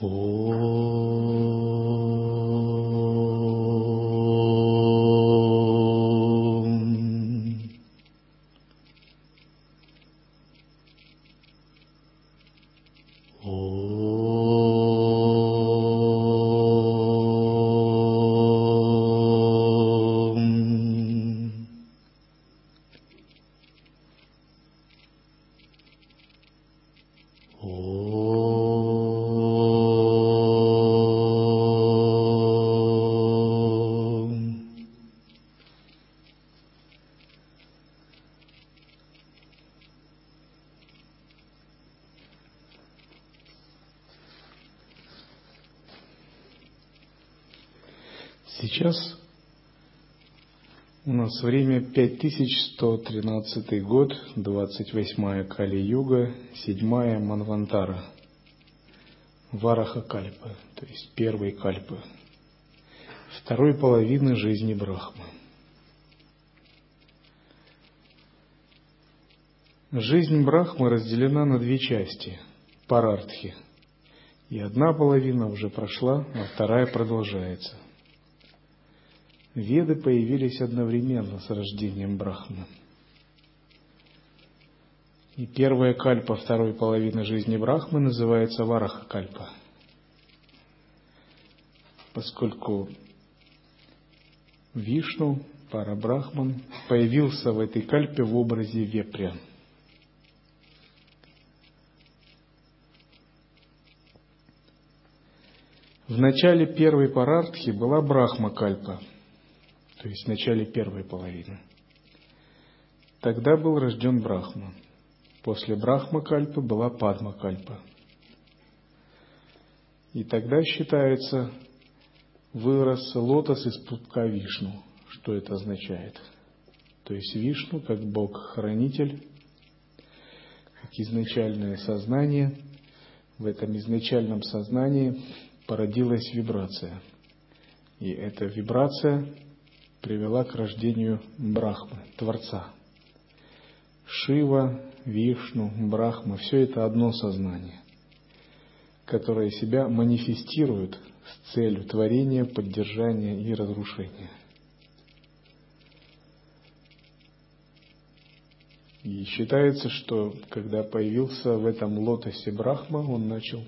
โอ้ время 5113 год, 28 Кали-юга, 7 Манвантара, Вараха Кальпа, то есть первой Кальпы, второй половины жизни Брахмы. Жизнь Брахмы разделена на две части – парартхи. И одна половина уже прошла, а вторая продолжается – Веды появились одновременно с рождением Брахмы. И первая кальпа второй половины жизни Брахмы называется Вараха кальпа. Поскольку Вишну, Парабрахман, появился в этой кальпе в образе вепря. В начале первой парартхи была Брахма кальпа – то есть в начале первой половины. Тогда был рожден Брахма. После Брахма Кальпы была Падма Кальпа. И тогда считается, вырос лотос из пупка Вишну. Что это означает? То есть Вишну, как Бог-хранитель, как изначальное сознание, в этом изначальном сознании породилась вибрация. И эта вибрация привела к рождению Брахмы, Творца. Шива, Вишну, Брахма – все это одно сознание, которое себя манифестирует с целью творения, поддержания и разрушения. И считается, что когда появился в этом лотосе Брахма, он начал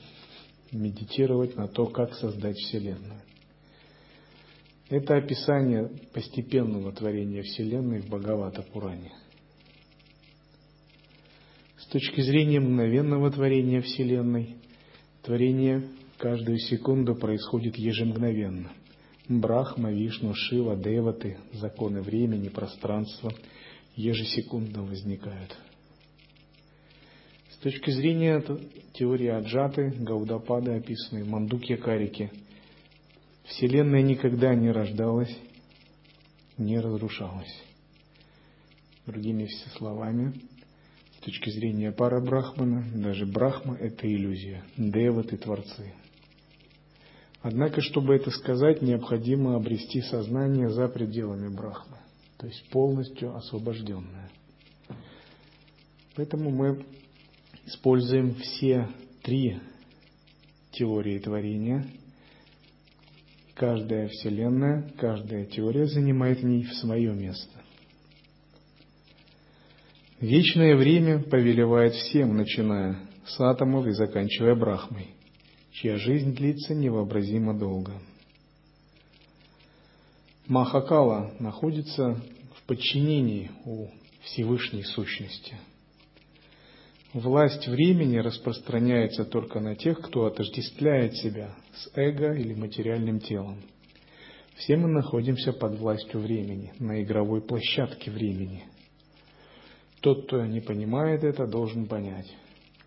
медитировать на то, как создать Вселенную. Это описание постепенного творения Вселенной в Бхагавата Пуране. С точки зрения мгновенного творения Вселенной, творение каждую секунду происходит ежемгновенно. Брахма, Вишну, Шива, Деваты, законы времени, пространства ежесекундно возникают. С точки зрения теории Аджаты, Гаудапады, описанной в Мандукья Карике – Вселенная никогда не рождалась, не разрушалась. Другими все словами, с точки зрения пара Брахмана, даже Брахма – это иллюзия, деваты – творцы. Однако, чтобы это сказать, необходимо обрести сознание за пределами Брахмы, то есть полностью освобожденное. Поэтому мы используем все три теории творения – Каждая вселенная, каждая теория занимает в ней свое место. Вечное время повелевает всем, начиная с атомов и заканчивая Брахмой, чья жизнь длится невообразимо долго. Махакала находится в подчинении у Всевышней Сущности – Власть времени распространяется только на тех, кто отождествляет себя с эго или материальным телом. Все мы находимся под властью времени, на игровой площадке времени. Тот, кто не понимает это, должен понять.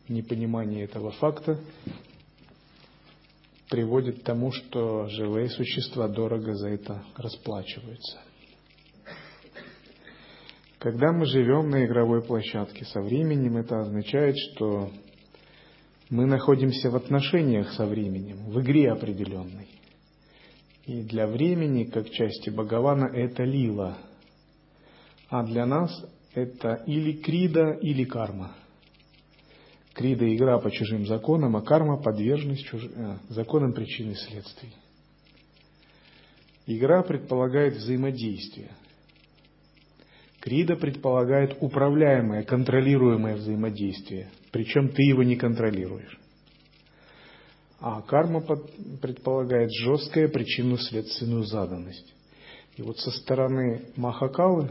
Непонимание этого факта приводит к тому, что живые существа дорого за это расплачиваются. Когда мы живем на игровой площадке со временем, это означает, что мы находимся в отношениях со временем, в игре определенной. И для времени, как части Бхагавана, это лила. А для нас это или крида, или карма. Крида – игра по чужим законам, а карма – подверженность чуж... а, законам причин и следствий. Игра предполагает взаимодействие. Крида предполагает управляемое, контролируемое взаимодействие, причем ты его не контролируешь. А карма предполагает жесткая причинно-следственную заданность. И вот со стороны Махакалы,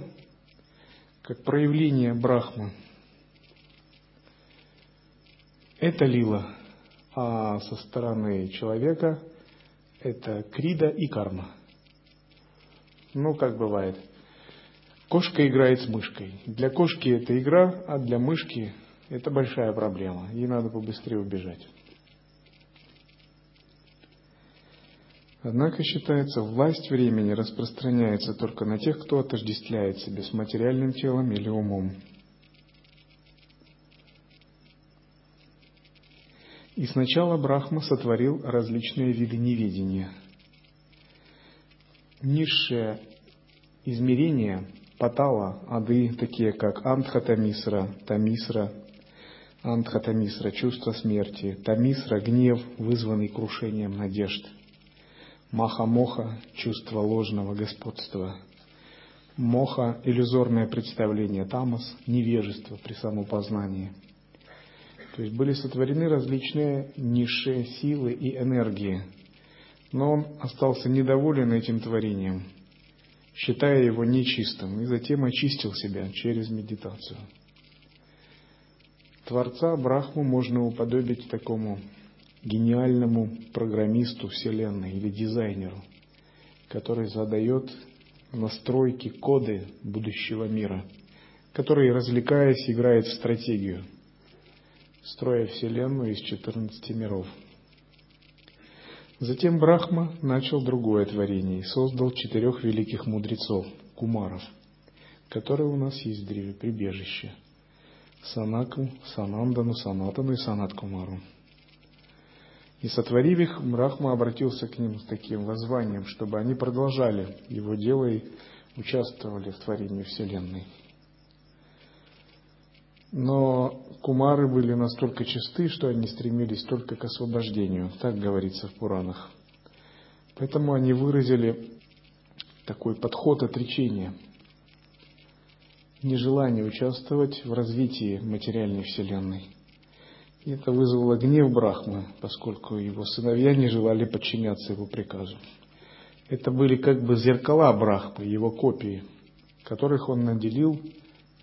как проявление Брахмы, это лила, а со стороны человека это крида и карма. Ну, как бывает. Кошка играет с мышкой. Для кошки это игра, а для мышки это большая проблема. Ей надо побыстрее убежать. Однако считается, власть времени распространяется только на тех, кто отождествляет себя с материальным телом или умом. И сначала Брахма сотворил различные виды неведения. Низшее измерение Патала, ады, такие как Антхатамисра, Тамисра, Антхатамисра, чувство смерти, Тамисра, гнев, вызванный крушением надежд – Маха-моха – чувство ложного господства. Моха – иллюзорное представление. Тамас – невежество при самопознании. То есть были сотворены различные низшие силы и энергии. Но он остался недоволен этим творением, считая его нечистым, и затем очистил себя через медитацию. Творца Брахму можно уподобить такому гениальному программисту Вселенной или дизайнеру, который задает настройки, коды будущего мира, который, развлекаясь, играет в стратегию, строя Вселенную из 14 миров. Затем Брахма начал другое творение и создал четырех великих мудрецов, кумаров, которые у нас есть в древе прибежище. Санаку, Санандану, Санатану и Санат Кумару. И сотворив их, Брахма обратился к ним с таким воззванием, чтобы они продолжали его дело и участвовали в творении Вселенной. Но кумары были настолько чисты, что они стремились только к освобождению, так говорится в Пуранах. Поэтому они выразили такой подход отречения, нежелание участвовать в развитии материальной Вселенной. И это вызвало гнев Брахмы, поскольку его сыновья не желали подчиняться его приказу. Это были как бы зеркала Брахмы, его копии, которых он наделил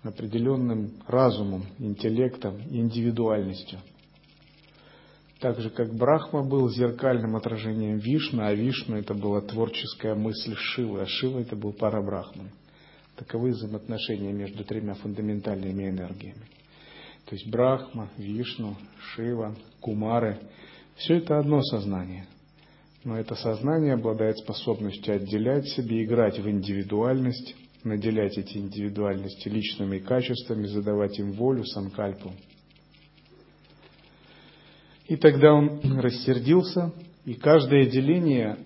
определенным разумом, интеллектом и индивидуальностью. Так же, как Брахма был зеркальным отражением Вишны, а Вишну это была творческая мысль Шивы, а Шива это был пара Брахман. Таковы взаимоотношения между тремя фундаментальными энергиями. То есть Брахма, Вишну, Шива, Кумары – все это одно сознание. Но это сознание обладает способностью отделять себе, играть в индивидуальность, наделять эти индивидуальности личными качествами, задавать им волю, санкальпу. И тогда он рассердился, и каждое деление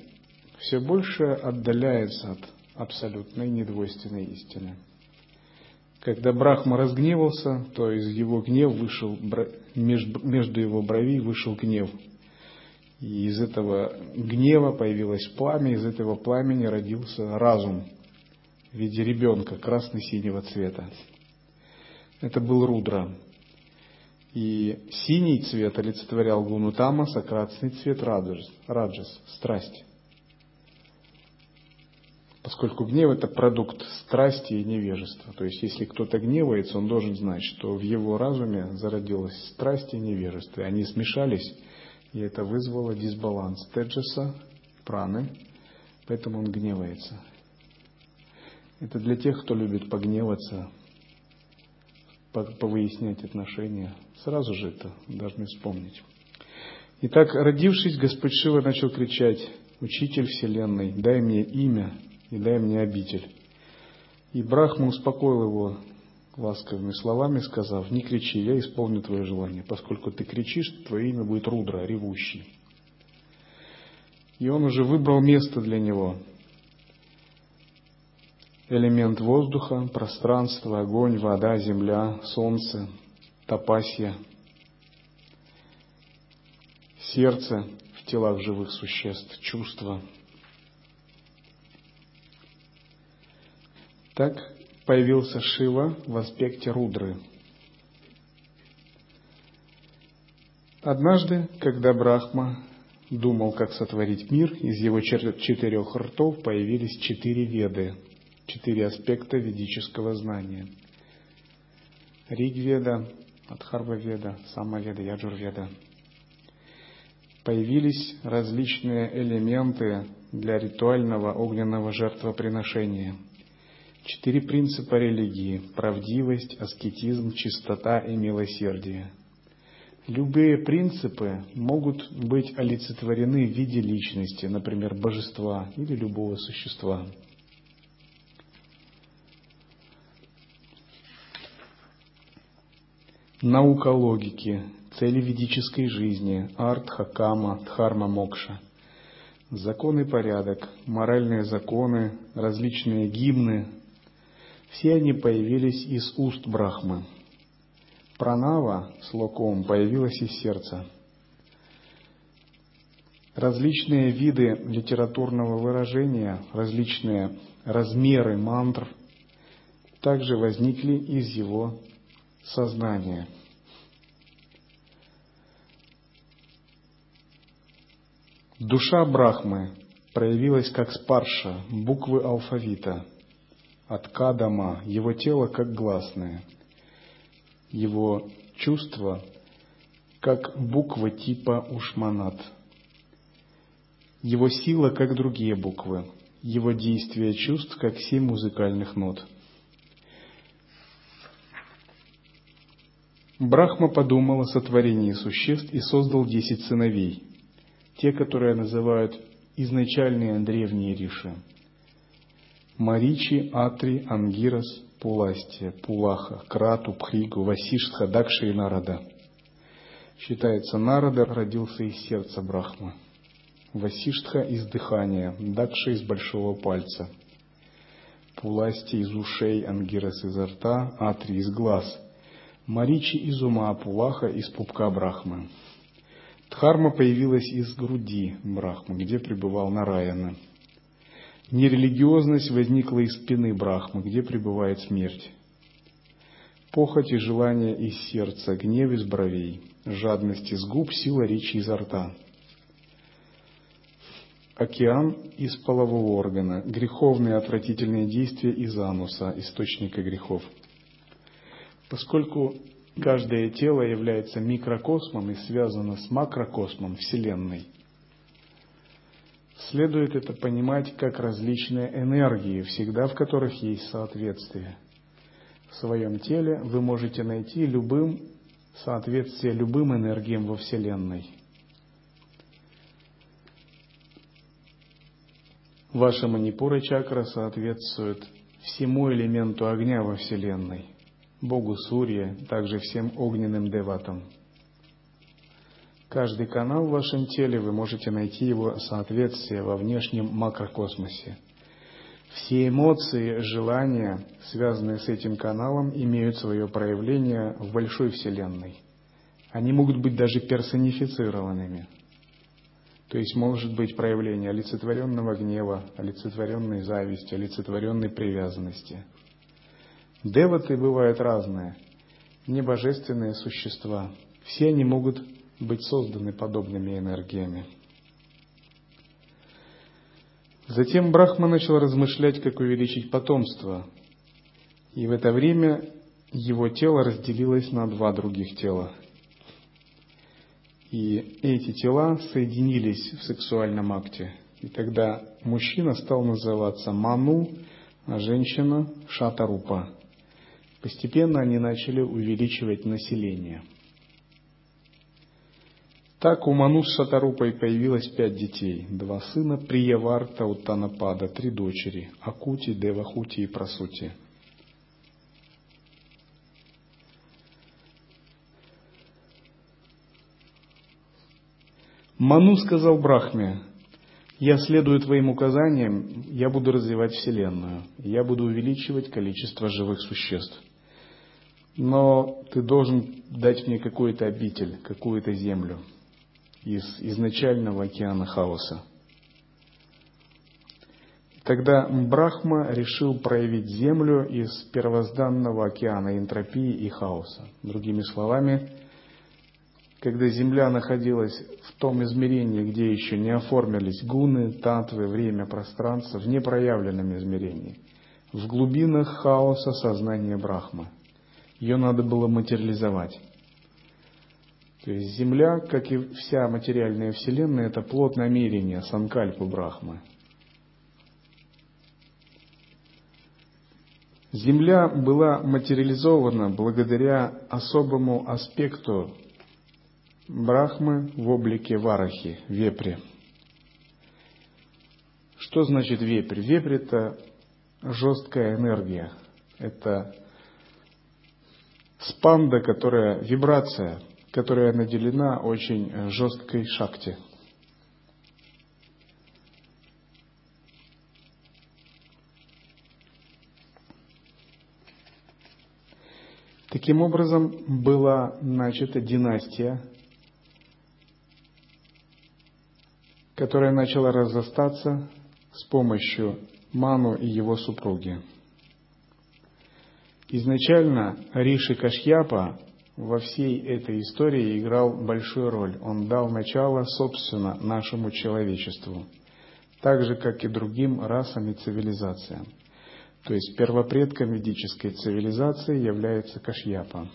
все больше отдаляется от абсолютной недвойственной истины. Когда Брахма разгневался, то из его гнев вышел, между его бровей вышел гнев. И из этого гнева появилось пламя, из этого пламени родился разум в виде ребенка красно-синего цвета. Это был Рудра. И синий цвет олицетворял гуну Тамас, а красный цвет раджас, раджас страсть поскольку гнев это продукт страсти и невежества. То есть, если кто-то гневается, он должен знать, что в его разуме зародилась страсть и невежество. Они смешались, и это вызвало дисбаланс теджеса, праны, поэтому он гневается. Это для тех, кто любит погневаться, повыяснять отношения. Сразу же это должны вспомнить. Итак, родившись, Господь Шива начал кричать, «Учитель Вселенной, дай мне имя, и дай мне обитель. И Брахма успокоил его ласковыми словами, сказав, не кричи, я исполню твое желание, поскольку ты кричишь, твое имя будет Рудра, ревущий. И он уже выбрал место для него. Элемент воздуха, пространство, огонь, вода, земля, солнце, топасья. сердце в телах живых существ, чувства. Так появился Шива в аспекте Рудры. Однажды, когда Брахма думал, как сотворить мир, из его четырех ртов появились четыре веды, четыре аспекта ведического знания. Ригведа, Адхарва-веда, Самаведа, Яджур-веда. Появились различные элементы для ритуального огненного жертвоприношения. Четыре принципа религии – правдивость, аскетизм, чистота и милосердие – Любые принципы могут быть олицетворены в виде личности, например, божества или любого существа. Наука логики, цели ведической жизни, артха, кама, дхарма, мокша, закон и порядок, моральные законы, различные гимны – все они появились из уст Брахмы – Пранава с локом появилась из сердца. Различные виды литературного выражения, различные размеры мантр также возникли из его сознания. Душа Брахмы проявилась как спарша, буквы алфавита, от Кадама, его тело как гласное – его чувства как буквы типа ушманат. Его сила как другие буквы, его действие чувств как семь музыкальных нот. Брахма подумал о сотворении существ и создал десять сыновей, те, которые называют изначальные древние риши. Маричи, Атри, Ангирас, Пуластия, Пулаха, Крату, Пхригу, Васиштха, Дакша и Нарада. Считается, Нарада родился из сердца Брахмы, Васиштха из дыхания, Дакша из большого пальца, Пуласти из ушей, Ангирас из рта, Атри из глаз, Маричи из ума, Пулаха из пупка Брахмы. Дхарма появилась из груди Брахмы, где пребывал Нараяна. Нерелигиозность возникла из спины Брахмы, где пребывает смерть. Похоть и желание из сердца, гнев из бровей, жадность из губ, сила речи изо рта. Океан из полового органа, греховные отвратительные действия из ануса, источника грехов. Поскольку каждое тело является микрокосмом и связано с макрокосмом Вселенной, Следует это понимать как различные энергии, всегда в которых есть соответствие. В своем теле вы можете найти любым соответствие любым энергиям во Вселенной. Ваша манипура чакра соответствует всему элементу огня во Вселенной, Богу Сурье, также всем огненным деватам – Каждый канал в вашем теле вы можете найти его соответствие во внешнем макрокосмосе. Все эмоции, желания, связанные с этим каналом, имеют свое проявление в большой Вселенной. Они могут быть даже персонифицированными. То есть может быть проявление олицетворенного гнева, олицетворенной зависти, олицетворенной привязанности. Деваты бывают разные, небожественные существа. Все они могут быть созданы подобными энергиями. Затем Брахма начал размышлять, как увеличить потомство. И в это время его тело разделилось на два других тела. И эти тела соединились в сексуальном акте. И тогда мужчина стал называться Ману, а женщина Шатарупа. Постепенно они начали увеличивать население – так у Ману с Шатарупой появилось пять детей, два сына Прияварта Уттанапада, три дочери Акути, Девахути и Прасути. Ману сказал Брахме, я следую твоим указаниям, я буду развивать Вселенную, я буду увеличивать количество живых существ. Но ты должен дать мне какой-то обитель, какую-то землю – из изначального океана хаоса. Тогда Брахма решил проявить Землю из первозданного океана энтропии и хаоса. Другими словами, когда Земля находилась в том измерении, где еще не оформились гуны, татвы, время, пространство, в непроявленном измерении, в глубинах хаоса сознания Брахмы. Ее надо было материализовать. То есть Земля, как и вся материальная Вселенная, это плод намерения, санкальпы Брахмы. Земля была материализована благодаря особому аспекту Брахмы в облике Варахи, вепри. Что значит вепрь? Вепрь – это жесткая энергия. Это спанда, которая, вибрация, которая наделена очень жесткой шакти. Таким образом, была начата династия которая начала разрастаться с помощью Ману и его супруги. Изначально Риши Кашьяпа во всей этой истории играл большую роль. Он дал начало, собственно, нашему человечеству, так же, как и другим расам и цивилизациям. То есть первопредком ведической цивилизации является Кашьяпа.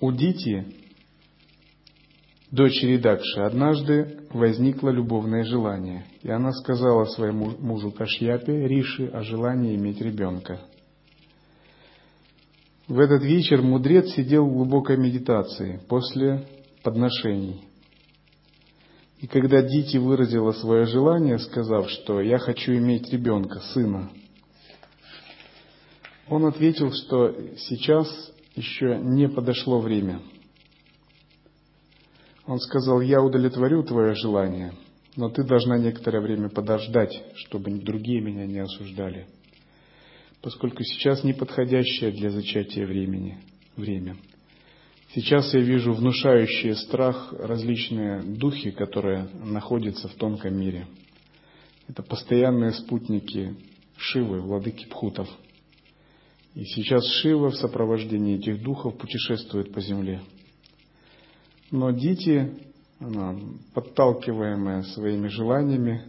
У Дити дочери Дакши, однажды возникло любовное желание, и она сказала своему мужу Кашьяпе, Риши, о желании иметь ребенка. В этот вечер мудрец сидел в глубокой медитации после подношений. И когда Дити выразила свое желание, сказав, что «я хочу иметь ребенка, сына», он ответил, что сейчас еще не подошло время – он сказал, я удовлетворю твое желание, но ты должна некоторое время подождать, чтобы другие меня не осуждали, поскольку сейчас неподходящее для зачатия времени, время. Сейчас я вижу внушающие страх различные духи, которые находятся в тонком мире. Это постоянные спутники Шивы, владыки Пхутов. И сейчас Шива в сопровождении этих духов путешествует по земле – но дети, она, подталкиваемая своими желаниями,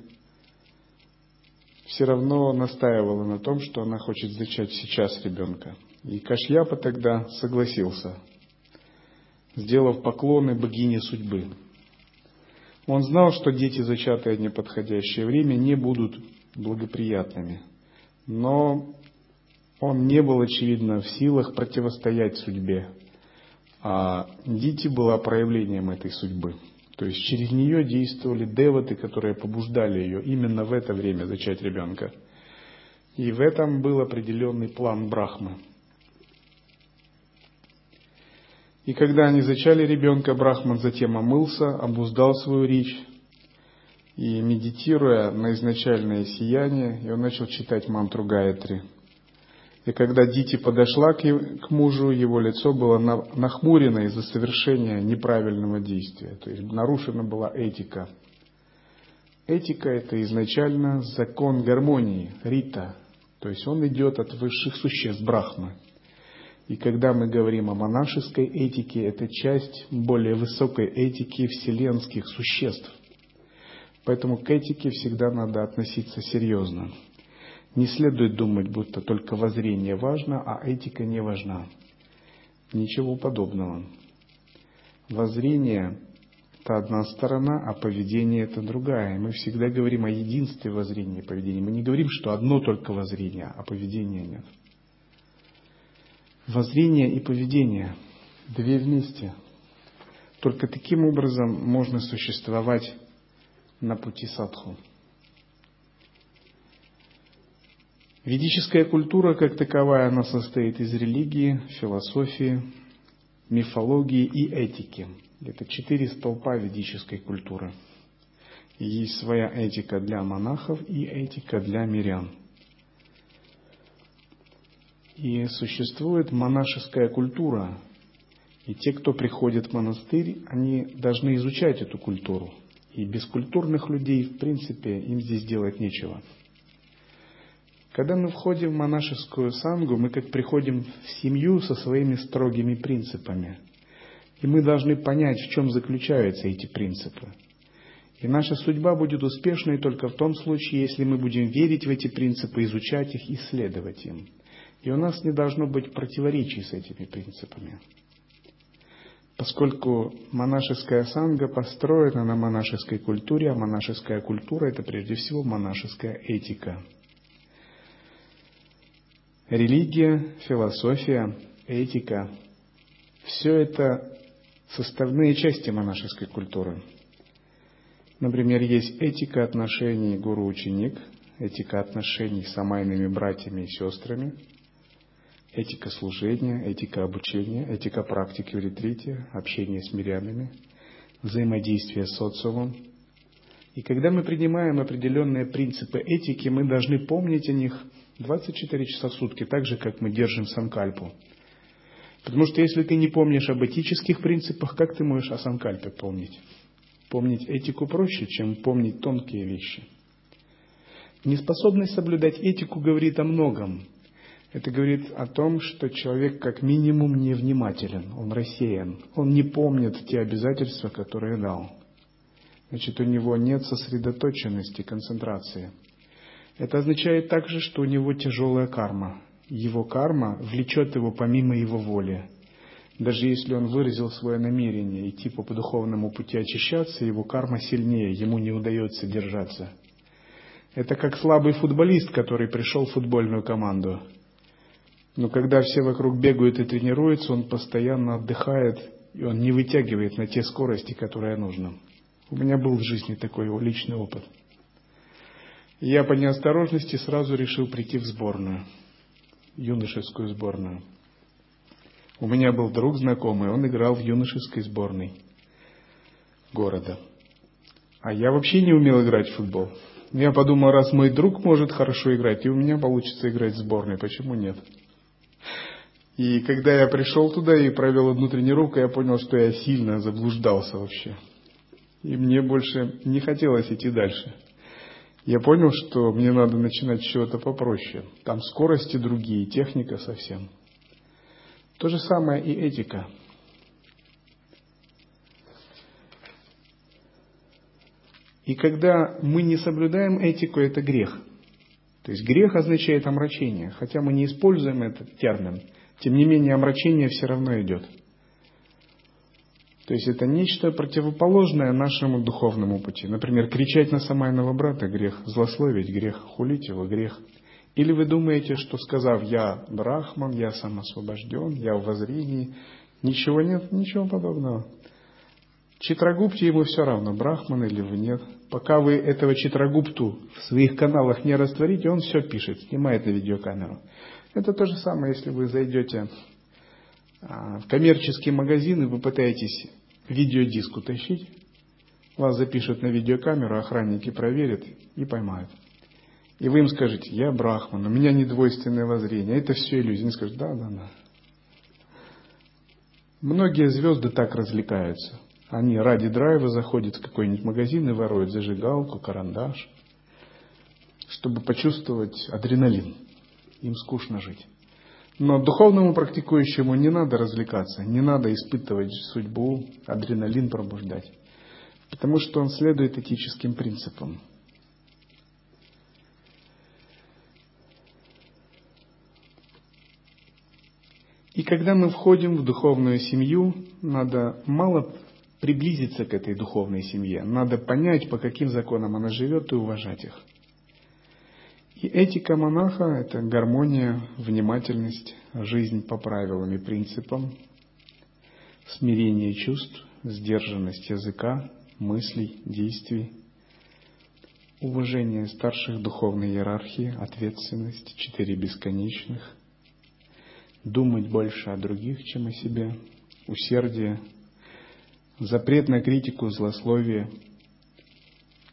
все равно настаивала на том, что она хочет зачать сейчас ребенка. И Кашьяпа тогда согласился, сделав поклоны богине судьбы. Он знал, что дети, зачатые в неподходящее время, не будут благоприятными. Но он не был, очевидно, в силах противостоять судьбе а Дити была проявлением этой судьбы. То есть через нее действовали деваты, которые побуждали ее именно в это время зачать ребенка. И в этом был определенный план Брахмы. И когда они зачали ребенка, Брахман затем омылся, обуздал свою речь, и медитируя на изначальное сияние, и он начал читать мантру Гаятри – и когда Дити подошла к, мужу, его лицо было нахмурено из-за совершения неправильного действия. То есть нарушена была этика. Этика – это изначально закон гармонии, рита. То есть он идет от высших существ, брахмы. И когда мы говорим о монашеской этике, это часть более высокой этики вселенских существ. Поэтому к этике всегда надо относиться серьезно. Не следует думать, будто только воззрение важно, а этика не важна. Ничего подобного. Воззрение – это одна сторона, а поведение – это другая. Мы всегда говорим о единстве воззрения и поведения. Мы не говорим, что одно только воззрение, а поведения нет. Воззрение и поведение – две вместе. Только таким образом можно существовать на пути садху. Ведическая культура, как таковая, она состоит из религии, философии, мифологии и этики. Это четыре столпа ведической культуры. Есть своя этика для монахов и этика для мирян. И существует монашеская культура, И те, кто приходит в монастырь, они должны изучать эту культуру. И без культурных людей, в принципе, им здесь делать нечего. Когда мы входим в монашескую сангу, мы как приходим в семью со своими строгими принципами. И мы должны понять, в чем заключаются эти принципы. И наша судьба будет успешной только в том случае, если мы будем верить в эти принципы, изучать их, исследовать им. И у нас не должно быть противоречий с этими принципами. Поскольку монашеская санга построена на монашеской культуре, а монашеская культура – это прежде всего монашеская этика – Религия, философия, этика – все это составные части монашеской культуры. Например, есть этика отношений гуру-ученик, этика отношений с самайными братьями и сестрами, этика служения, этика обучения, этика практики в ретрите, общение с мирянами, взаимодействие с социумом. И когда мы принимаем определенные принципы этики, мы должны помнить о них – 24 часа в сутки, так же, как мы держим санкальпу. Потому что если ты не помнишь об этических принципах, как ты можешь о санкальпе помнить? Помнить этику проще, чем помнить тонкие вещи. Неспособность соблюдать этику говорит о многом. Это говорит о том, что человек как минимум невнимателен, он рассеян, он не помнит те обязательства, которые дал. Значит, у него нет сосредоточенности, концентрации – это означает также, что у него тяжелая карма. Его карма влечет его помимо его воли. Даже если он выразил свое намерение идти по духовному пути очищаться, его карма сильнее, ему не удается держаться. Это как слабый футболист, который пришел в футбольную команду. Но когда все вокруг бегают и тренируются, он постоянно отдыхает, и он не вытягивает на те скорости, которые нужно. У меня был в жизни такой личный опыт – я по неосторожности сразу решил прийти в сборную, юношескую сборную. У меня был друг знакомый, он играл в юношеской сборной города. А я вообще не умел играть в футбол. Я подумал, раз мой друг может хорошо играть, и у меня получится играть в сборной, почему нет? И когда я пришел туда и провел одну тренировку, я понял, что я сильно заблуждался вообще. И мне больше не хотелось идти дальше я понял, что мне надо начинать с чего-то попроще. Там скорости другие, техника совсем. То же самое и этика. И когда мы не соблюдаем этику, это грех. То есть грех означает омрачение. Хотя мы не используем этот термин, тем не менее омрачение все равно идет. То есть это нечто противоположное нашему духовному пути. Например, кричать на самайного брата – грех, злословить – грех, хулить его – грех. Или вы думаете, что сказав «я брахман», «я сам освобожден», «я в воззрении», ничего нет? Ничего подобного. Читрагупте ему все равно, брахман или вы нет. Пока вы этого Читрагупту в своих каналах не растворите, он все пишет, снимает на видеокамеру. Это то же самое, если вы зайдете в коммерческий магазин и вы пытаетесь видеодиск утащить, вас запишут на видеокамеру, охранники проверят и поймают. И вы им скажете, я брахман, у меня недвойственное воззрение. Это все иллюзия. Они скажут, да, да, да. Многие звезды так развлекаются. Они ради драйва заходят в какой-нибудь магазин и воруют зажигалку, карандаш, чтобы почувствовать адреналин. Им скучно жить. Но духовному практикующему не надо развлекаться, не надо испытывать судьбу, адреналин пробуждать, потому что он следует этическим принципам. И когда мы входим в духовную семью, надо мало приблизиться к этой духовной семье, надо понять, по каким законам она живет и уважать их – и этика монаха – это гармония, внимательность, жизнь по правилам и принципам, смирение чувств, сдержанность языка, мыслей, действий, уважение старших духовной иерархии, ответственность, четыре бесконечных, думать больше о других, чем о себе, усердие, запрет на критику, злословие –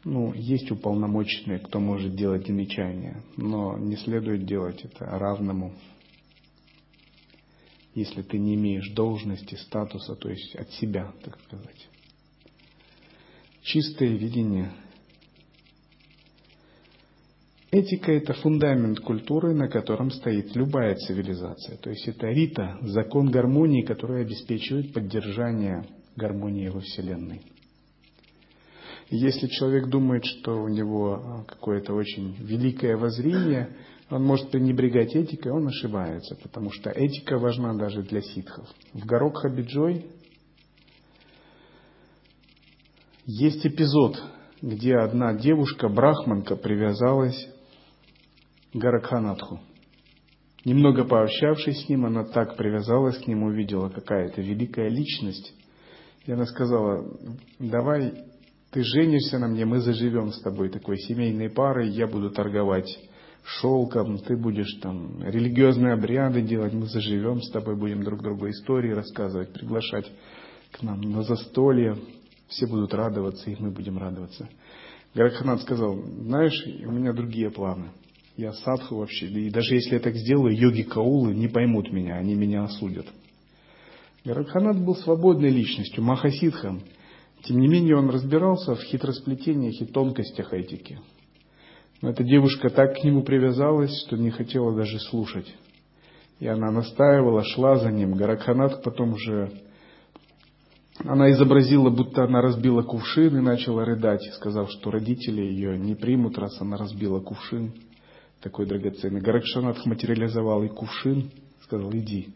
ну, есть уполномоченные, кто может делать замечания, но не следует делать это равному. если ты не имеешь должности, статуса, то есть от себя, так сказать. Чистое видение. Этика – это фундамент культуры, на котором стоит любая цивилизация. То есть это рита, закон гармонии, который обеспечивает поддержание гармонии во Вселенной. Если человек думает, что у него а, какое-то очень великое воззрение, он может пренебрегать этикой, он ошибается, потому что этика важна даже для ситхов. В Горок Хабиджой есть эпизод, где одна девушка, брахманка, привязалась к Гаракханатху. Немного пообщавшись с ним, она так привязалась к нему, увидела какая-то великая личность. И она сказала, давай ты женишься на мне, мы заживем с тобой такой семейной парой, я буду торговать шелком, ты будешь там религиозные обряды делать, мы заживем с тобой, будем друг другу истории рассказывать, приглашать к нам на застолье, все будут радоваться, и мы будем радоваться. Гаракханат сказал, знаешь, у меня другие планы. Я садху вообще, и даже если я так сделаю, йоги Каулы не поймут меня, они меня осудят. Гаракханат был свободной личностью, махасидхом. Тем не менее, он разбирался в хитросплетениях и тонкостях этики. Но эта девушка так к нему привязалась, что не хотела даже слушать. И она настаивала, шла за ним. Гаракханат потом уже... Она изобразила, будто она разбила кувшин и начала рыдать, сказав, что родители ее не примут, раз она разбила кувшин такой драгоценный. Гаракшанат материализовал и кувшин, сказал, иди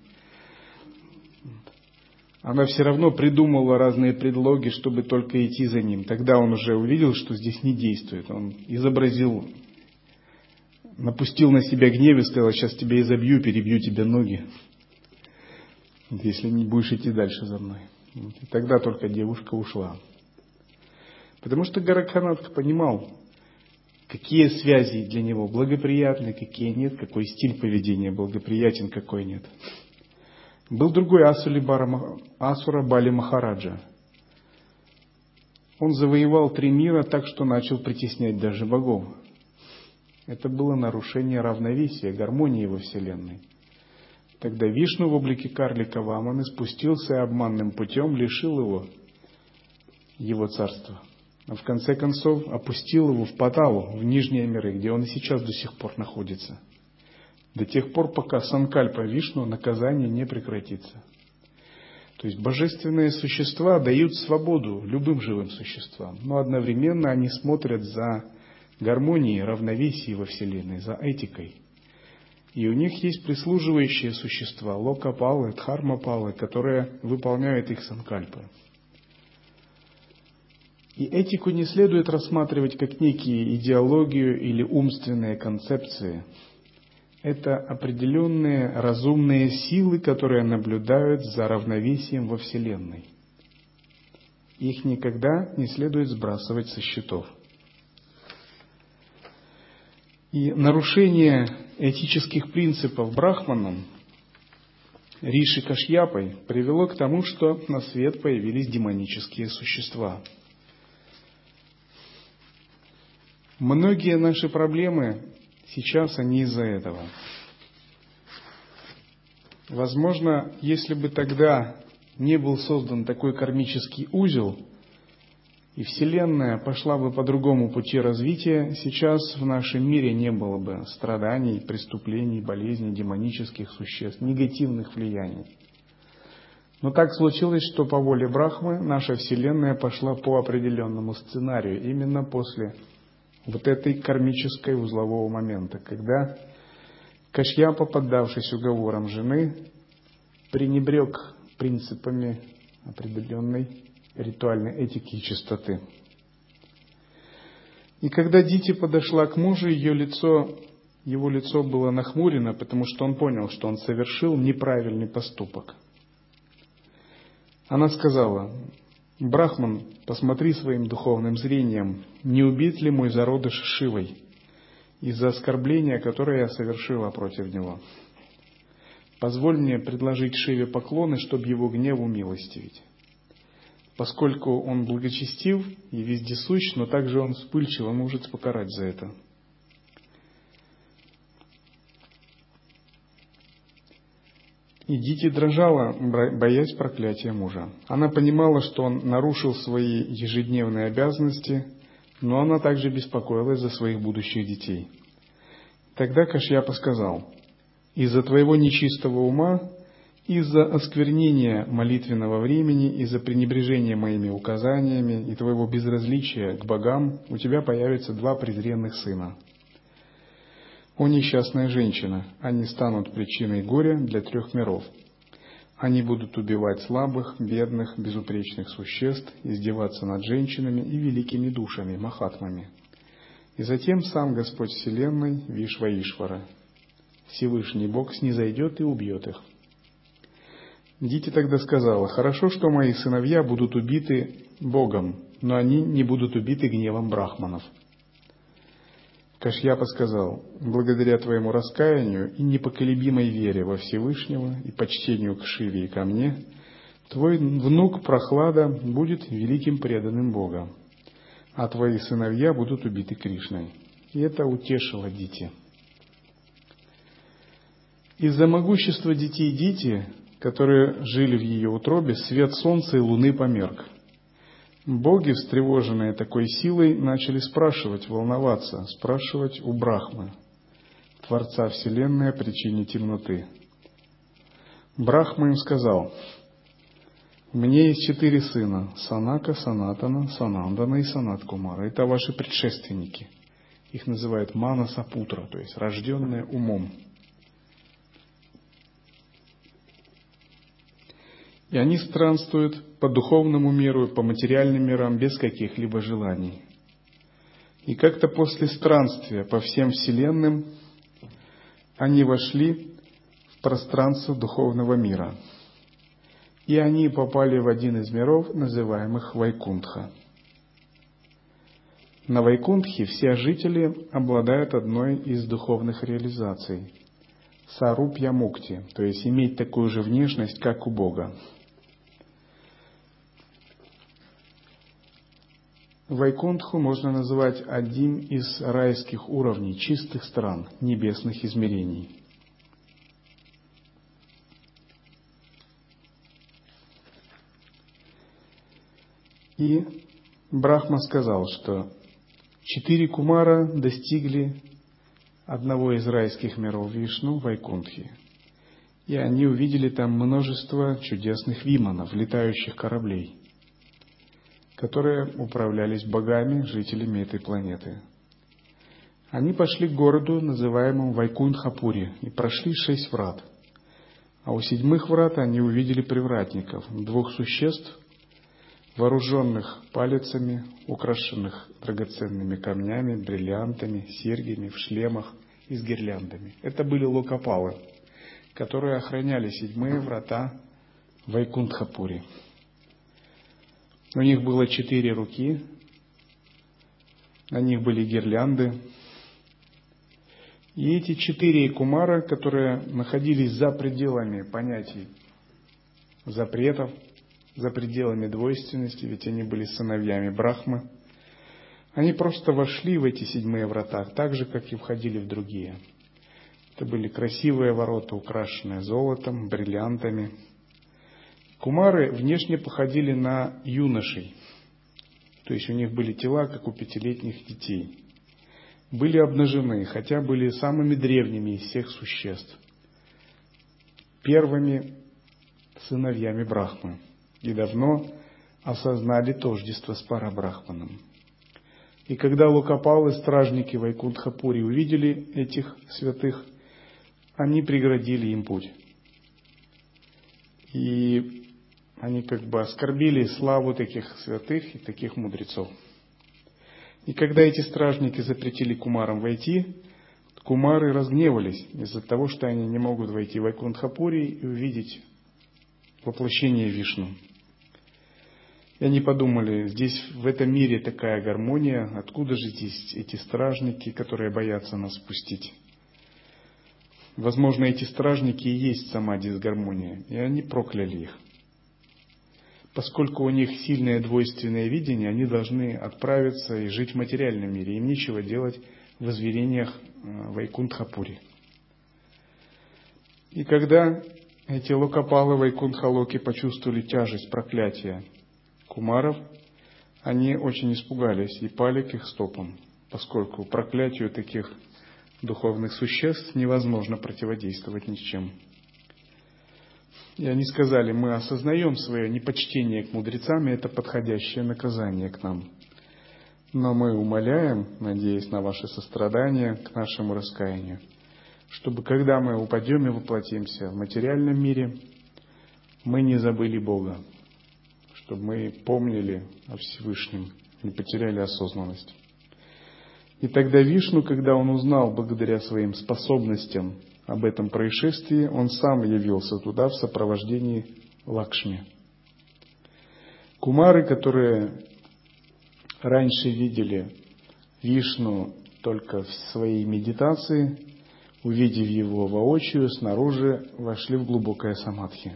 она все равно придумала разные предлоги, чтобы только идти за ним. Тогда он уже увидел, что здесь не действует. Он изобразил, напустил на себя гнев и сказал, сейчас тебя изобью, перебью тебе ноги, если не будешь идти дальше за мной. И тогда только девушка ушла. Потому что Гаракханат понимал, какие связи для него благоприятны, какие нет, какой стиль поведения благоприятен, какой нет. Был другой Асура Бали Махараджа. Он завоевал три мира так, что начал притеснять даже богов. Это было нарушение равновесия, гармонии во Вселенной. Тогда Вишну в облике карлика Ваманы спустился и обманным путем лишил его его царства. А в конце концов опустил его в Паталу, в нижние миры, где он и сейчас до сих пор находится – до тех пор, пока санкальпа Вишну наказание не прекратится. То есть божественные существа дают свободу любым живым существам, но одновременно они смотрят за гармонией, равновесием во Вселенной, за этикой. И у них есть прислуживающие существа, локапалы, дхармапалы, которые выполняют их санкальпы. И этику не следует рассматривать как некие идеологию или умственные концепции – это определенные разумные силы, которые наблюдают за равновесием во Вселенной. Их никогда не следует сбрасывать со счетов. И нарушение этических принципов Брахманом, Риши Кашьяпой, привело к тому, что на свет появились демонические существа. Многие наши проблемы Сейчас они из-за этого. Возможно, если бы тогда не был создан такой кармический узел, и Вселенная пошла бы по другому пути развития, сейчас в нашем мире не было бы страданий, преступлений, болезней, демонических существ, негативных влияний. Но так случилось, что по воле Брахмы наша Вселенная пошла по определенному сценарию, именно после вот этой кармической узлового момента, когда Кашьяпа, поддавшись уговорам жены, пренебрег принципами определенной ритуальной этики и чистоты. И когда Дити подошла к мужу, ее лицо, его лицо было нахмурено, потому что он понял, что он совершил неправильный поступок. Она сказала, Брахман, посмотри своим духовным зрением, не убит ли мой зародыш Шивой из-за оскорбления, которое я совершила против него. Позволь мне предложить Шиве поклоны, чтобы его гневу милостивить. Поскольку он благочестив и вездесущ, но также он вспыльчив, он может покарать за это. И Дити дрожала, боясь проклятия мужа. Она понимала, что он нарушил свои ежедневные обязанности, но она также беспокоилась за своих будущих детей. Тогда Кашьяпа сказал, «Из-за твоего нечистого ума, из-за осквернения молитвенного времени, из-за пренебрежения моими указаниями и твоего безразличия к богам у тебя появятся два презренных сына. О несчастная женщина, они станут причиной горя для трех миров. Они будут убивать слабых, бедных, безупречных существ, издеваться над женщинами и великими душами, махатмами. И затем сам Господь Вселенной, Вишваишвара, Всевышний Бог, снизойдет и убьет их. Дити тогда сказала, «Хорошо, что мои сыновья будут убиты Богом, но они не будут убиты гневом брахманов». Кашьяпа сказал, «Благодаря твоему раскаянию и непоколебимой вере во Всевышнего и почтению к Шиве и ко мне, твой внук Прохлада будет великим преданным Бога, а твои сыновья будут убиты Кришной». И это утешило Дити. Из-за могущества детей Дити, которые жили в ее утробе, свет солнца и луны померк – Боги, встревоженные такой силой, начали спрашивать, волноваться, спрашивать у Брахмы, Творца Вселенной, о причине темноты. Брахма им сказал, «У меня есть четыре сына – Санака, Санатана, Санандана и Санаткумара. Это ваши предшественники. Их называют Мана Сапутра, то есть рожденные умом. И они странствуют по духовному миру, по материальным мирам без каких-либо желаний. И как-то после странствия по всем вселенным они вошли в пространство духовного мира. И они попали в один из миров, называемых Вайкунтха. На Вайкунтхе все жители обладают одной из духовных реализаций – Сарупья Мукти, то есть иметь такую же внешность, как у Бога. Вайкунтху можно называть одним из райских уровней чистых стран, небесных измерений. И Брахма сказал, что четыре кумара достигли одного из райских миров Вишну, Вайкунтхи. И они увидели там множество чудесных виманов, летающих кораблей – которые управлялись богами, жителями этой планеты. Они пошли к городу, называемому Вайкунхапури, и прошли шесть врат. А у седьмых врат они увидели привратников, двух существ, вооруженных палицами, украшенных драгоценными камнями, бриллиантами, серьгами, в шлемах и с гирляндами. Это были локопалы, которые охраняли седьмые врата Вайкунтхапури. У них было четыре руки, на них были гирлянды. И эти четыре кумара, которые находились за пределами понятий запретов, за пределами двойственности, ведь они были сыновьями Брахмы, они просто вошли в эти седьмые врата, так же, как и входили в другие. Это были красивые ворота, украшенные золотом, бриллиантами – Кумары внешне походили на юношей, то есть у них были тела, как у пятилетних детей. Были обнажены, хотя были самыми древними из всех существ, первыми сыновьями Брахмы, и давно осознали тождество с Парабрахманом. И когда Лукопалы, стражники Вайкунтхапури, увидели этих святых, они преградили им путь. И они как бы оскорбили славу таких святых и таких мудрецов. И когда эти стражники запретили кумарам войти, кумары разгневались из-за того, что они не могут войти в Айкунтхапури и увидеть воплощение Вишну. И они подумали, здесь в этом мире такая гармония, откуда же здесь эти стражники, которые боятся нас спустить? Возможно, эти стражники и есть сама дисгармония, и они прокляли их поскольку у них сильное двойственное видение, они должны отправиться и жить в материальном мире. Им нечего делать в изверениях э, Вайкунтхапури. И когда эти Локопалы и Кунхалоки почувствовали тяжесть проклятия кумаров, они очень испугались и пали к их стопам, поскольку проклятию таких духовных существ невозможно противодействовать ни с чем. И они сказали, мы осознаем свое непочтение к мудрецам, и это подходящее наказание к нам. Но мы умоляем, надеясь на ваше сострадание, к нашему раскаянию, чтобы когда мы упадем и воплотимся в материальном мире, мы не забыли Бога, чтобы мы помнили о Всевышнем, не потеряли осознанность. И тогда Вишну, когда он узнал благодаря своим способностям об этом происшествии, он сам явился туда в сопровождении Лакшми. Кумары, которые раньше видели Вишну только в своей медитации, увидев его воочию, снаружи вошли в глубокое самадхи.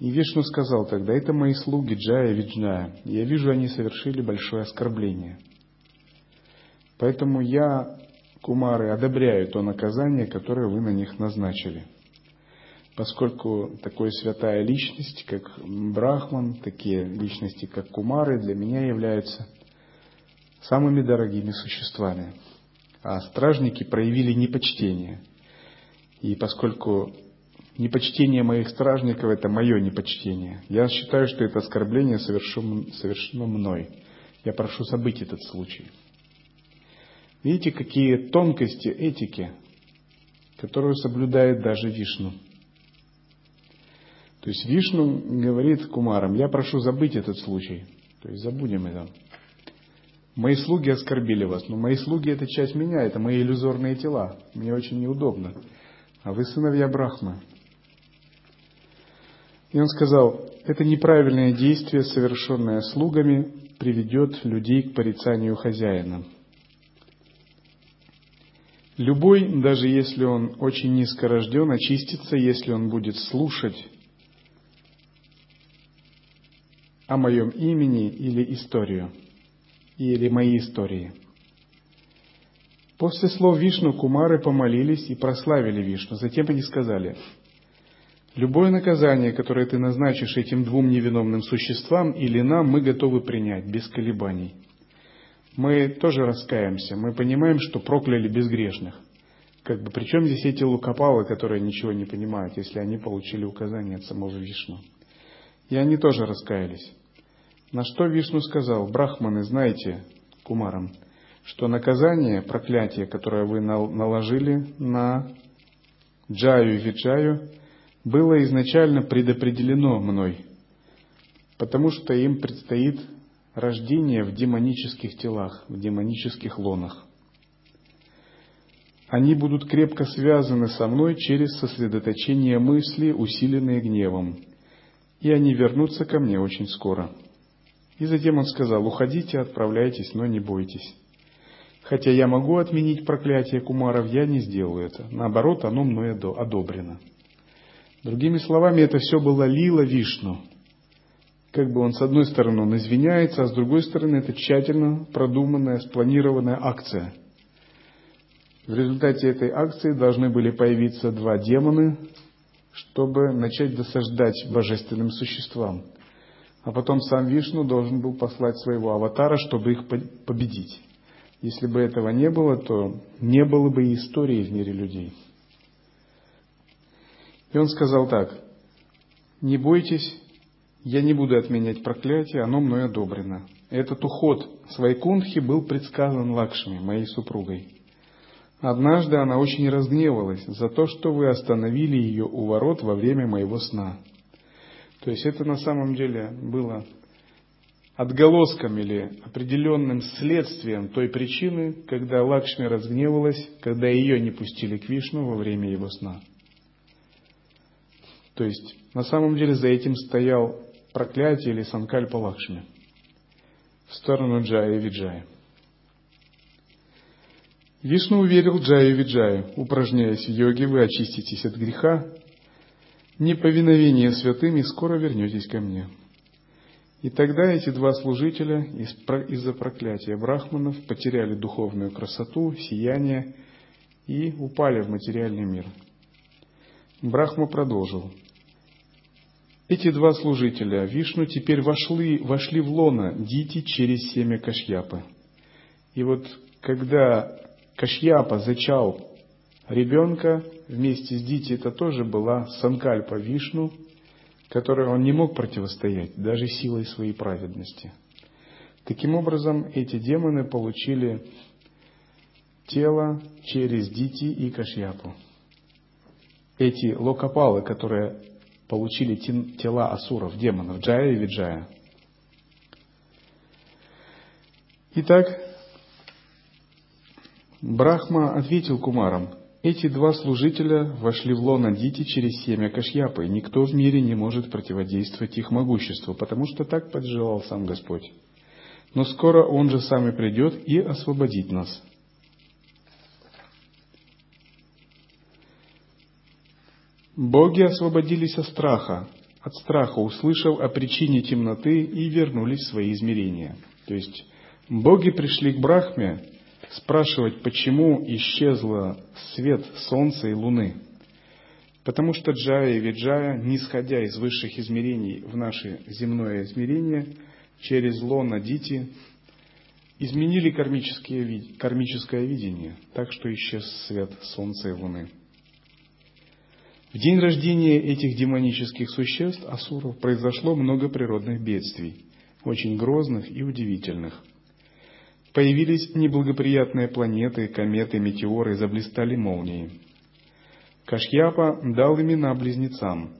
И Вишну сказал тогда, это мои слуги Джая и Виджная. Я вижу, они совершили большое оскорбление. Поэтому я кумары, одобряю то наказание, которое вы на них назначили. Поскольку такой святая личность, как Брахман, такие личности, как кумары, для меня являются самыми дорогими существами. А стражники проявили непочтение. И поскольку непочтение моих стражников – это мое непочтение, я считаю, что это оскорбление совершено мной. Я прошу забыть этот случай. Видите, какие тонкости этики, которую соблюдает даже Вишну. То есть Вишну говорит Кумарам, я прошу забыть этот случай. То есть забудем это. Мои слуги оскорбили вас, но мои слуги это часть меня, это мои иллюзорные тела. Мне очень неудобно. А вы сыновья Брахмы. И он сказал, это неправильное действие, совершенное слугами, приведет людей к порицанию хозяина. Любой, даже если он очень низко рожден, очистится, если он будет слушать о моем имени или историю, или мои истории. После слов Вишну Кумары помолились и прославили Вишну. Затем они сказали, «Любое наказание, которое ты назначишь этим двум невиновным существам или нам, мы готовы принять без колебаний» мы тоже раскаемся, мы понимаем, что прокляли безгрешных. Как бы, причем здесь эти лукопалы, которые ничего не понимают, если они получили указание от самого Вишну. И они тоже раскаялись. На что Вишну сказал, брахманы, знаете, кумарам, что наказание, проклятие, которое вы наложили на Джаю и Виджаю, было изначально предопределено мной, потому что им предстоит рождение в демонических телах, в демонических лонах. Они будут крепко связаны со мной через сосредоточение мысли, усиленные гневом, и они вернутся ко мне очень скоро. И затем он сказал, уходите, отправляйтесь, но не бойтесь. Хотя я могу отменить проклятие кумаров, я не сделаю это. Наоборот, оно мной одобрено. Другими словами, это все было лила Вишну, как бы он с одной стороны он извиняется, а с другой стороны это тщательно продуманная, спланированная акция. В результате этой акции должны были появиться два демона, чтобы начать досаждать божественным существам. А потом сам Вишну должен был послать своего аватара, чтобы их победить. Если бы этого не было, то не было бы и истории в мире людей. И он сказал так, не бойтесь, я не буду отменять проклятие, оно мной одобрено. Этот уход с Вайкунхи был предсказан Лакшми, моей супругой. Однажды она очень разгневалась за то, что вы остановили ее у ворот во время моего сна. То есть это на самом деле было отголоском или определенным следствием той причины, когда Лакшми разгневалась, когда ее не пустили к Вишну во время его сна. То есть на самом деле за этим стоял проклятие или санкальпа лакшми в сторону Джая и Виджая. Вишну уверил Джаю и Виджаю, упражняясь в йоге, вы очиститесь от греха, неповиновение святым и скоро вернетесь ко мне. И тогда эти два служителя из-за проклятия брахманов потеряли духовную красоту, сияние и упали в материальный мир. Брахма продолжил. Эти два служителя Вишну теперь вошли, вошли в лона Дити через семя Кашьяпы. И вот когда Кашьяпа зачал ребенка, вместе с Дити это тоже была Санкальпа Вишну, которой он не мог противостоять, даже силой своей праведности. Таким образом, эти демоны получили тело через Дити и Кашьяпу. Эти локопалы, которые получили тела асуров, демонов, Джая и Виджая. Итак, Брахма ответил Кумарам, эти два служителя вошли в лоно Дити через семя Кашьяпы, никто в мире не может противодействовать их могуществу, потому что так поджелал сам Господь. Но скоро Он же сам и придет и освободит нас. Боги освободились от страха, от страха, услышав о причине темноты и вернулись в свои измерения. То есть боги пришли к Брахме спрашивать, почему исчезла свет солнца и луны. Потому что Джая и Виджая, нисходя из высших измерений в наше земное измерение, через лона Дити, изменили кармическое видение, так что исчез свет солнца и луны. В день рождения этих демонических существ, асуров, произошло много природных бедствий, очень грозных и удивительных. Появились неблагоприятные планеты, кометы, метеоры, заблистали молнии. Кашьяпа дал имена близнецам.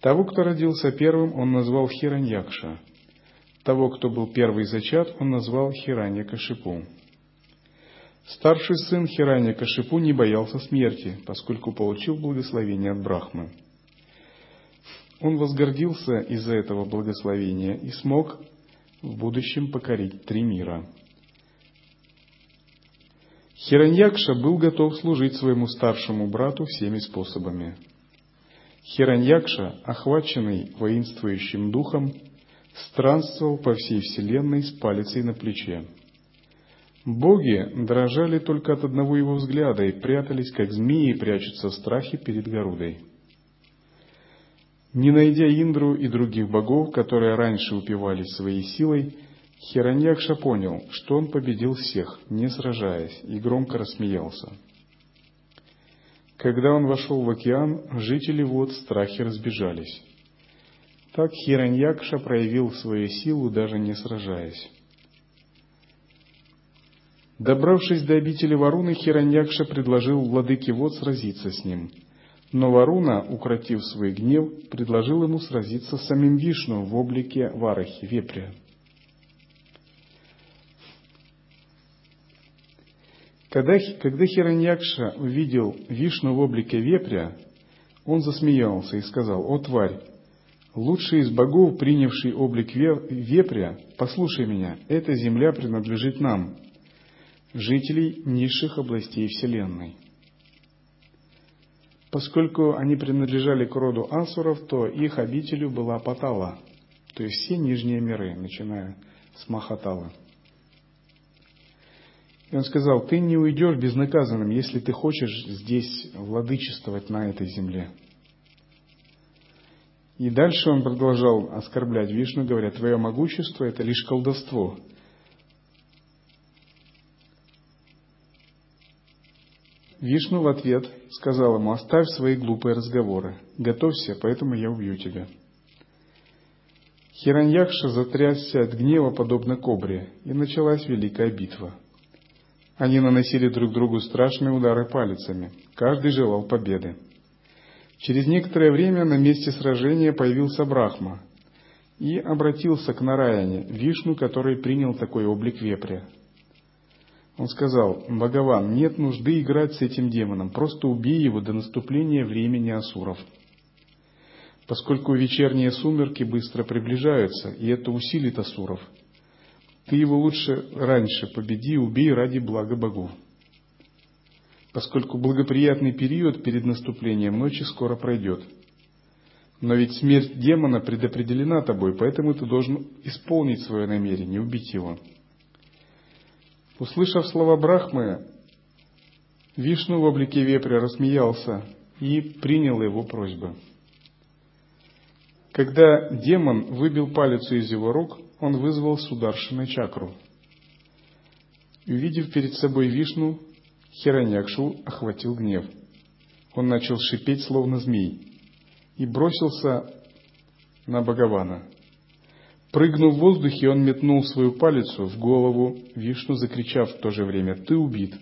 Того, кто родился первым, он назвал Хираньякша. Того, кто был первый зачат, он назвал Хираньякашипу. Старший сын Хираня Кашипу не боялся смерти, поскольку получил благословение от Брахмы. Он возгордился из-за этого благословения и смог в будущем покорить три мира. Хираньякша был готов служить своему старшему брату всеми способами. Хираньякша, охваченный воинствующим духом, странствовал по всей вселенной с палицей на плече. Боги дрожали только от одного его взгляда и прятались, как змеи прячутся в страхе перед Гарудой. Не найдя Индру и других богов, которые раньше упивались своей силой, Хираньякша понял, что он победил всех, не сражаясь, и громко рассмеялся. Когда он вошел в океан, жители вод в страхе разбежались. Так Хираньякша проявил свою силу, даже не сражаясь. Добравшись до обители Варуны, Хираньякша предложил владыке вод сразиться с ним. Но Варуна, укротив свой гнев, предложил ему сразиться с самим Вишну в облике Варахи, вепря. Когда, когда Хираньякша увидел Вишну в облике вепря, он засмеялся и сказал, «О, тварь, лучший из богов, принявший облик вепря, послушай меня, эта земля принадлежит нам, жителей низших областей Вселенной. Поскольку они принадлежали к роду асуров, то их обителю была Патала, то есть все нижние миры, начиная с Махатала. И он сказал, ты не уйдешь безнаказанным, если ты хочешь здесь владычествовать на этой земле. И дальше он продолжал оскорблять Вишну, говоря, твое могущество – это лишь колдовство – Вишну в ответ сказал ему, оставь свои глупые разговоры, готовься, поэтому я убью тебя. Хираньякша затрясся от гнева, подобно кобре, и началась великая битва. Они наносили друг другу страшные удары палицами, каждый желал победы. Через некоторое время на месте сражения появился Брахма и обратился к Нараяне, Вишну, который принял такой облик вепря. Он сказал, Бхагаван, нет нужды играть с этим демоном, просто убей его до наступления времени асуров. Поскольку вечерние сумерки быстро приближаются, и это усилит асуров, ты его лучше раньше победи убей ради блага богов. Поскольку благоприятный период перед наступлением ночи скоро пройдет. Но ведь смерть демона предопределена тобой, поэтому ты должен исполнить свое намерение, убить его. Услышав слова Брахмы, Вишну в облике вепря рассмеялся и принял его просьбы. Когда демон выбил палицу из его рук, он вызвал Сударшина чакру. Увидев перед собой Вишну, Хираньякшу охватил гнев. Он начал шипеть, словно змей, и бросился на Бхагавана. Прыгнув в воздухе, он метнул свою палицу в голову Вишну, закричав в то же время «Ты убит!».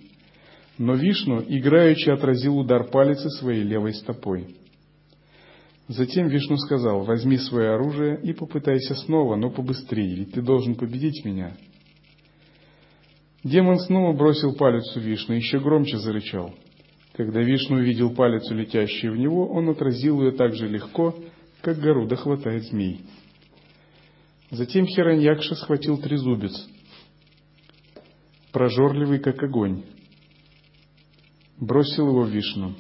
Но Вишну играючи отразил удар палицы своей левой стопой. Затем Вишну сказал «Возьми свое оружие и попытайся снова, но побыстрее, ведь ты должен победить меня». Демон снова бросил палицу Вишну и еще громче зарычал. Когда Вишну увидел палицу, летящую в него, он отразил ее так же легко, как Гаруда хватает змей. Затем Хираньякша схватил трезубец, прожорливый, как огонь, бросил его в Вишну.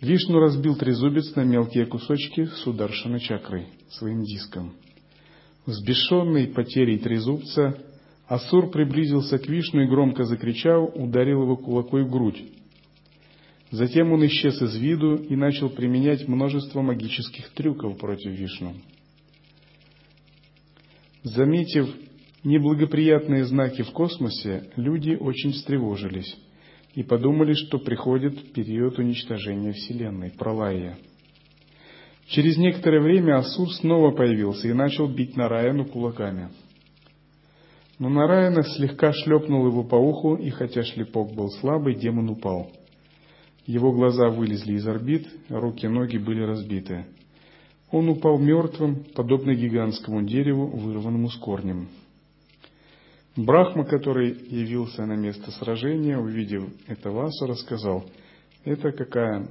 Вишну разбил трезубец на мелкие кусочки с ударшиной чакрой, своим диском. Взбешенный потерей трезубца, Асур приблизился к Вишну и, громко закричав, ударил его кулакой в грудь. Затем он исчез из виду и начал применять множество магических трюков против Вишну. Заметив неблагоприятные знаки в космосе, люди очень встревожились и подумали, что приходит период уничтожения Вселенной, пролая. Через некоторое время Асур снова появился и начал бить Нараяну кулаками. Но Нараяна слегка шлепнул его по уху, и хотя шлепок был слабый, демон упал. Его глаза вылезли из орбит, руки и ноги были разбиты. Он упал мертвым, подобно гигантскому дереву, вырванному с корнем. Брахма, который явился на место сражения, увидев это Васу, рассказал, это какая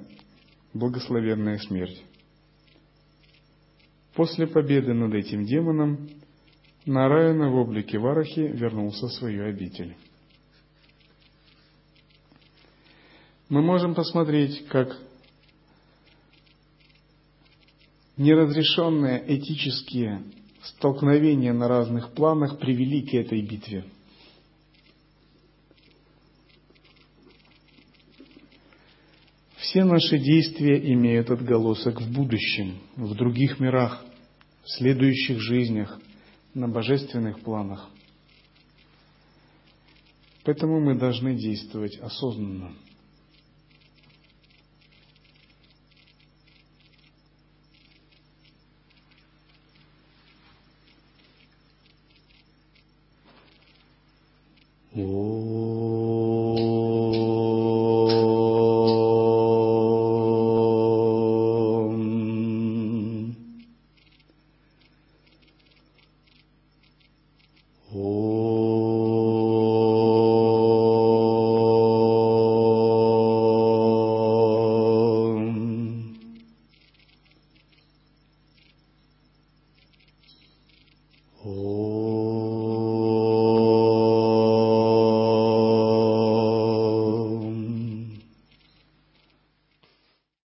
благословенная смерть. После победы над этим демоном Нараяна в облике Варахи вернулся в свою обитель. Мы можем посмотреть, как неразрешенные этические столкновения на разных планах привели к этой битве. Все наши действия имеют отголосок в будущем, в других мирах, в следующих жизнях, на божественных планах. Поэтому мы должны действовать осознанно. 五